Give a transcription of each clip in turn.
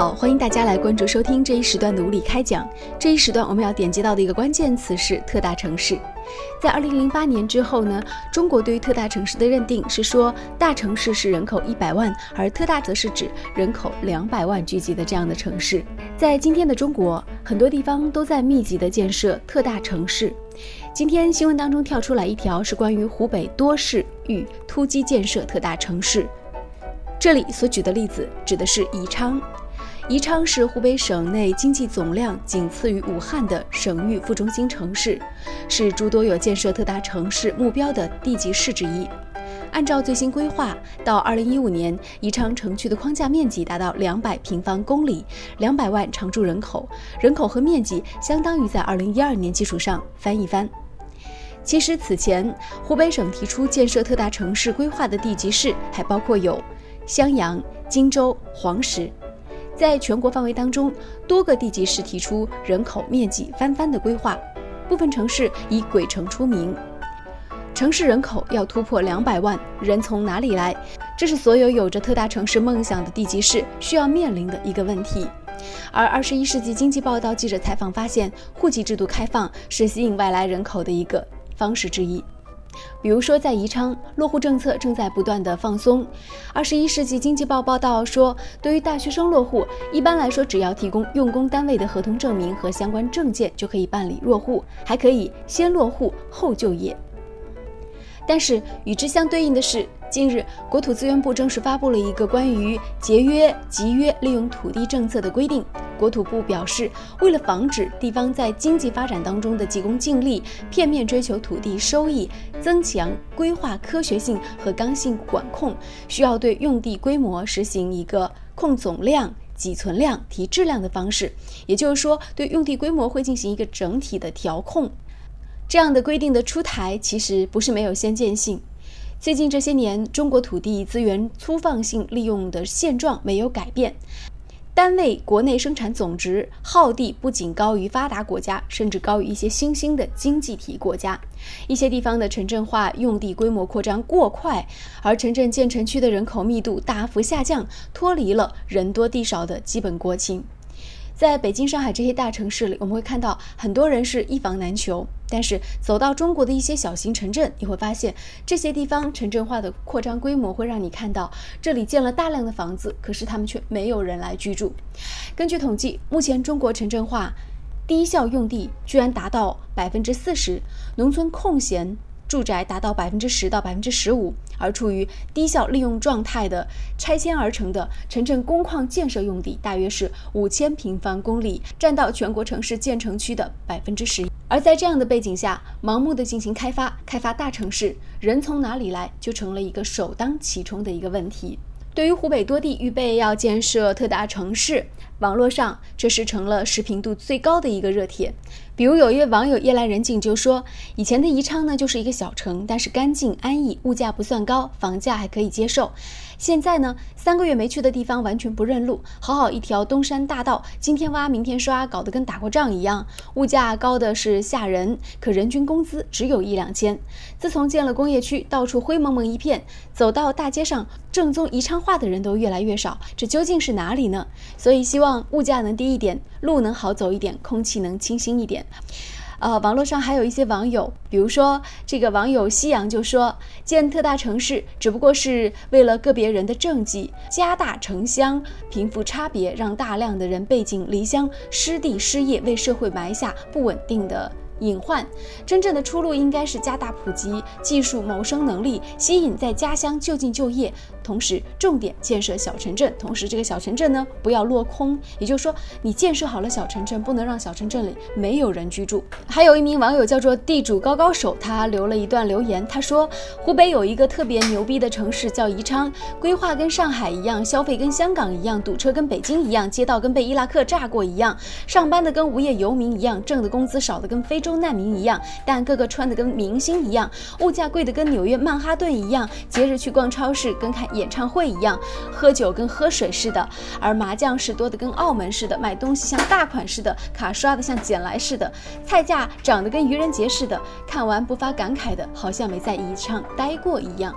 好，欢迎大家来关注收听这一时段的无理开讲。这一时段我们要点击到的一个关键词是特大城市。在二零零八年之后呢，中国对于特大城市的认定是说，大城市是人口一百万，而特大则是指人口两百万聚集的这样的城市。在今天的中国，很多地方都在密集的建设特大城市。今天新闻当中跳出来一条是关于湖北多市欲突击建设特大城市。这里所举的例子指的是宜昌，宜昌是湖北省内经济总量仅次于武汉的省域副中心城市，是诸多有建设特大城市目标的地级市之一。按照最新规划，到二零一五年，宜昌城区的框架面积达到两百平方公里，两百万常住人口，人口和面积相当于在二零一二年基础上翻一番。其实此前，湖北省提出建设特大城市规划的地级市还包括有。襄阳、荆州、黄石，在全国范围当中，多个地级市提出人口面积翻番的规划，部分城市以鬼城出名。城市人口要突破两百万，人从哪里来？这是所有有着特大城市梦想的地级市需要面临的一个问题。而二十一世纪经济报道记者采访发现，户籍制度开放是吸引外来人口的一个方式之一。比如说，在宜昌，落户政策正在不断的放松。二十一世纪经济报报道说，对于大学生落户，一般来说只要提供用工单位的合同证明和相关证件就可以办理落户，还可以先落户后就业。但是与之相对应的是，近日国土资源部正式发布了一个关于节约集约利用土地政策的规定。国土部表示，为了防止地方在经济发展当中的急功近利，片面追求土地收益，增强规划科学性和刚性管控，需要对用地规模实行一个控总量、挤存量、提质量的方式。也就是说，对用地规模会进行一个整体的调控。这样的规定的出台，其实不是没有先见性。最近这些年，中国土地资源粗放性利用的现状没有改变。单位国内生产总值耗地不仅高于发达国家，甚至高于一些新兴的经济体国家。一些地方的城镇化用地规模扩张过快，而城镇建成区的人口密度大幅下降，脱离了人多地少的基本国情。在北京、上海这些大城市里，我们会看到很多人是一房难求。但是走到中国的一些小型城镇，你会发现这些地方城镇化的扩张规模会让你看到这里建了大量的房子，可是他们却没有人来居住。根据统计，目前中国城镇化低效用地居然达到百分之四十，农村空闲。住宅达到百分之十到百分之十五，而处于低效利用状态的拆迁而成的城镇工矿建设用地大约是五千平方公里，占到全国城市建成区的百分之十。而在这样的背景下，盲目的进行开发，开发大城市，人从哪里来，就成了一个首当其冲的一个问题。对于湖北多地预备要建设特大城市，网络上这是成了视频度最高的一个热帖。比如有一位网友夜来人静就说：“以前的宜昌呢，就是一个小城，但是干净安逸，物价不算高，房价还可以接受。现在呢，三个月没去的地方完全不认路，好好一条东山大道，今天挖明天刷，搞得跟打过仗一样。物价高的是吓人，可人均工资只有一两千。自从建了工业区，到处灰蒙蒙一片，走到大街上，正宗宜昌话的人都越来越少，这究竟是哪里呢？所以希望物价能低一点，路能好走一点，空气能清新一点。”呃，网络上还有一些网友，比如说这个网友夕阳就说，建特大城市只不过是为了个别人的政绩，加大城乡贫富差别，让大量的人背井离乡，失地失业，为社会埋下不稳定的。隐患，真正的出路应该是加大普及技术谋生能力，吸引在家乡就近就业，同时重点建设小城镇，同时这个小城镇呢不要落空。也就是说，你建设好了小城镇，不能让小城镇里没有人居住。还有一名网友叫做地主高高手，他留了一段留言，他说：湖北有一个特别牛逼的城市叫宜昌，规划跟上海一样，消费跟香港一样，堵车跟北京一样，街道跟被伊拉克炸过一样，上班的跟无业游民一样，挣的工资少的跟非洲。难民一样，但个个穿的跟明星一样，物价贵的跟纽约曼哈顿一样，节日去逛超市跟看演唱会一样，喝酒跟喝水似的，而麻将是多的跟澳门似的，买东西像大款似的，卡刷的像捡来似的，菜价涨得跟愚人节似的，看完不发感慨的，好像没在宜昌待过一样。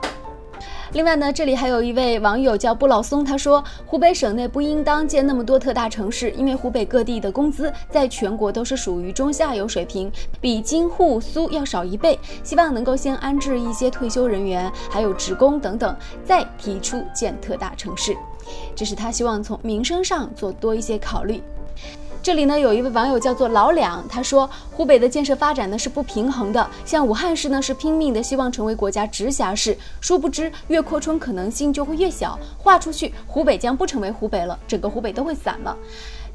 另外呢，这里还有一位网友叫不老松，他说湖北省内不应当建那么多特大城市，因为湖北各地的工资在全国都是属于中下游水平，比京沪苏要少一倍。希望能够先安置一些退休人员，还有职工等等，再提出建特大城市。这是他希望从民生上做多一些考虑。这里呢，有一位网友叫做老两，他说湖北的建设发展呢是不平衡的，像武汉市呢是拼命的希望成为国家直辖市，殊不知越扩充可能性就会越小，划出去湖北将不成为湖北了，整个湖北都会散了，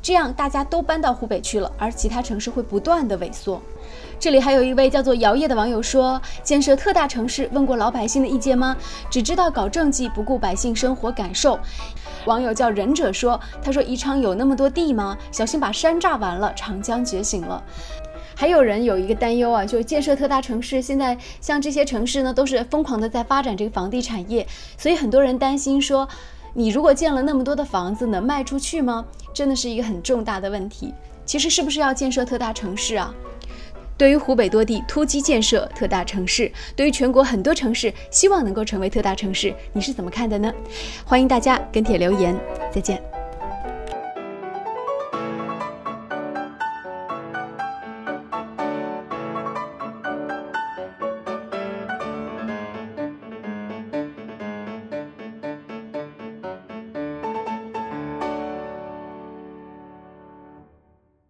这样大家都搬到湖北去了，而其他城市会不断的萎缩。这里还有一位叫做摇曳的网友说，建设特大城市，问过老百姓的意见吗？只知道搞政绩，不顾百姓生活感受。网友叫忍者说：“他说宜昌有那么多地吗？小心把山炸完了，长江觉醒了。”还有人有一个担忧啊，就建设特大城市，现在像这些城市呢，都是疯狂的在发展这个房地产业，所以很多人担心说，你如果建了那么多的房子，能卖出去吗？真的是一个很重大的问题。其实是不是要建设特大城市啊？对于湖北多地突击建设特大城市，对于全国很多城市希望能够成为特大城市，你是怎么看的呢？欢迎大家跟帖留言，再见。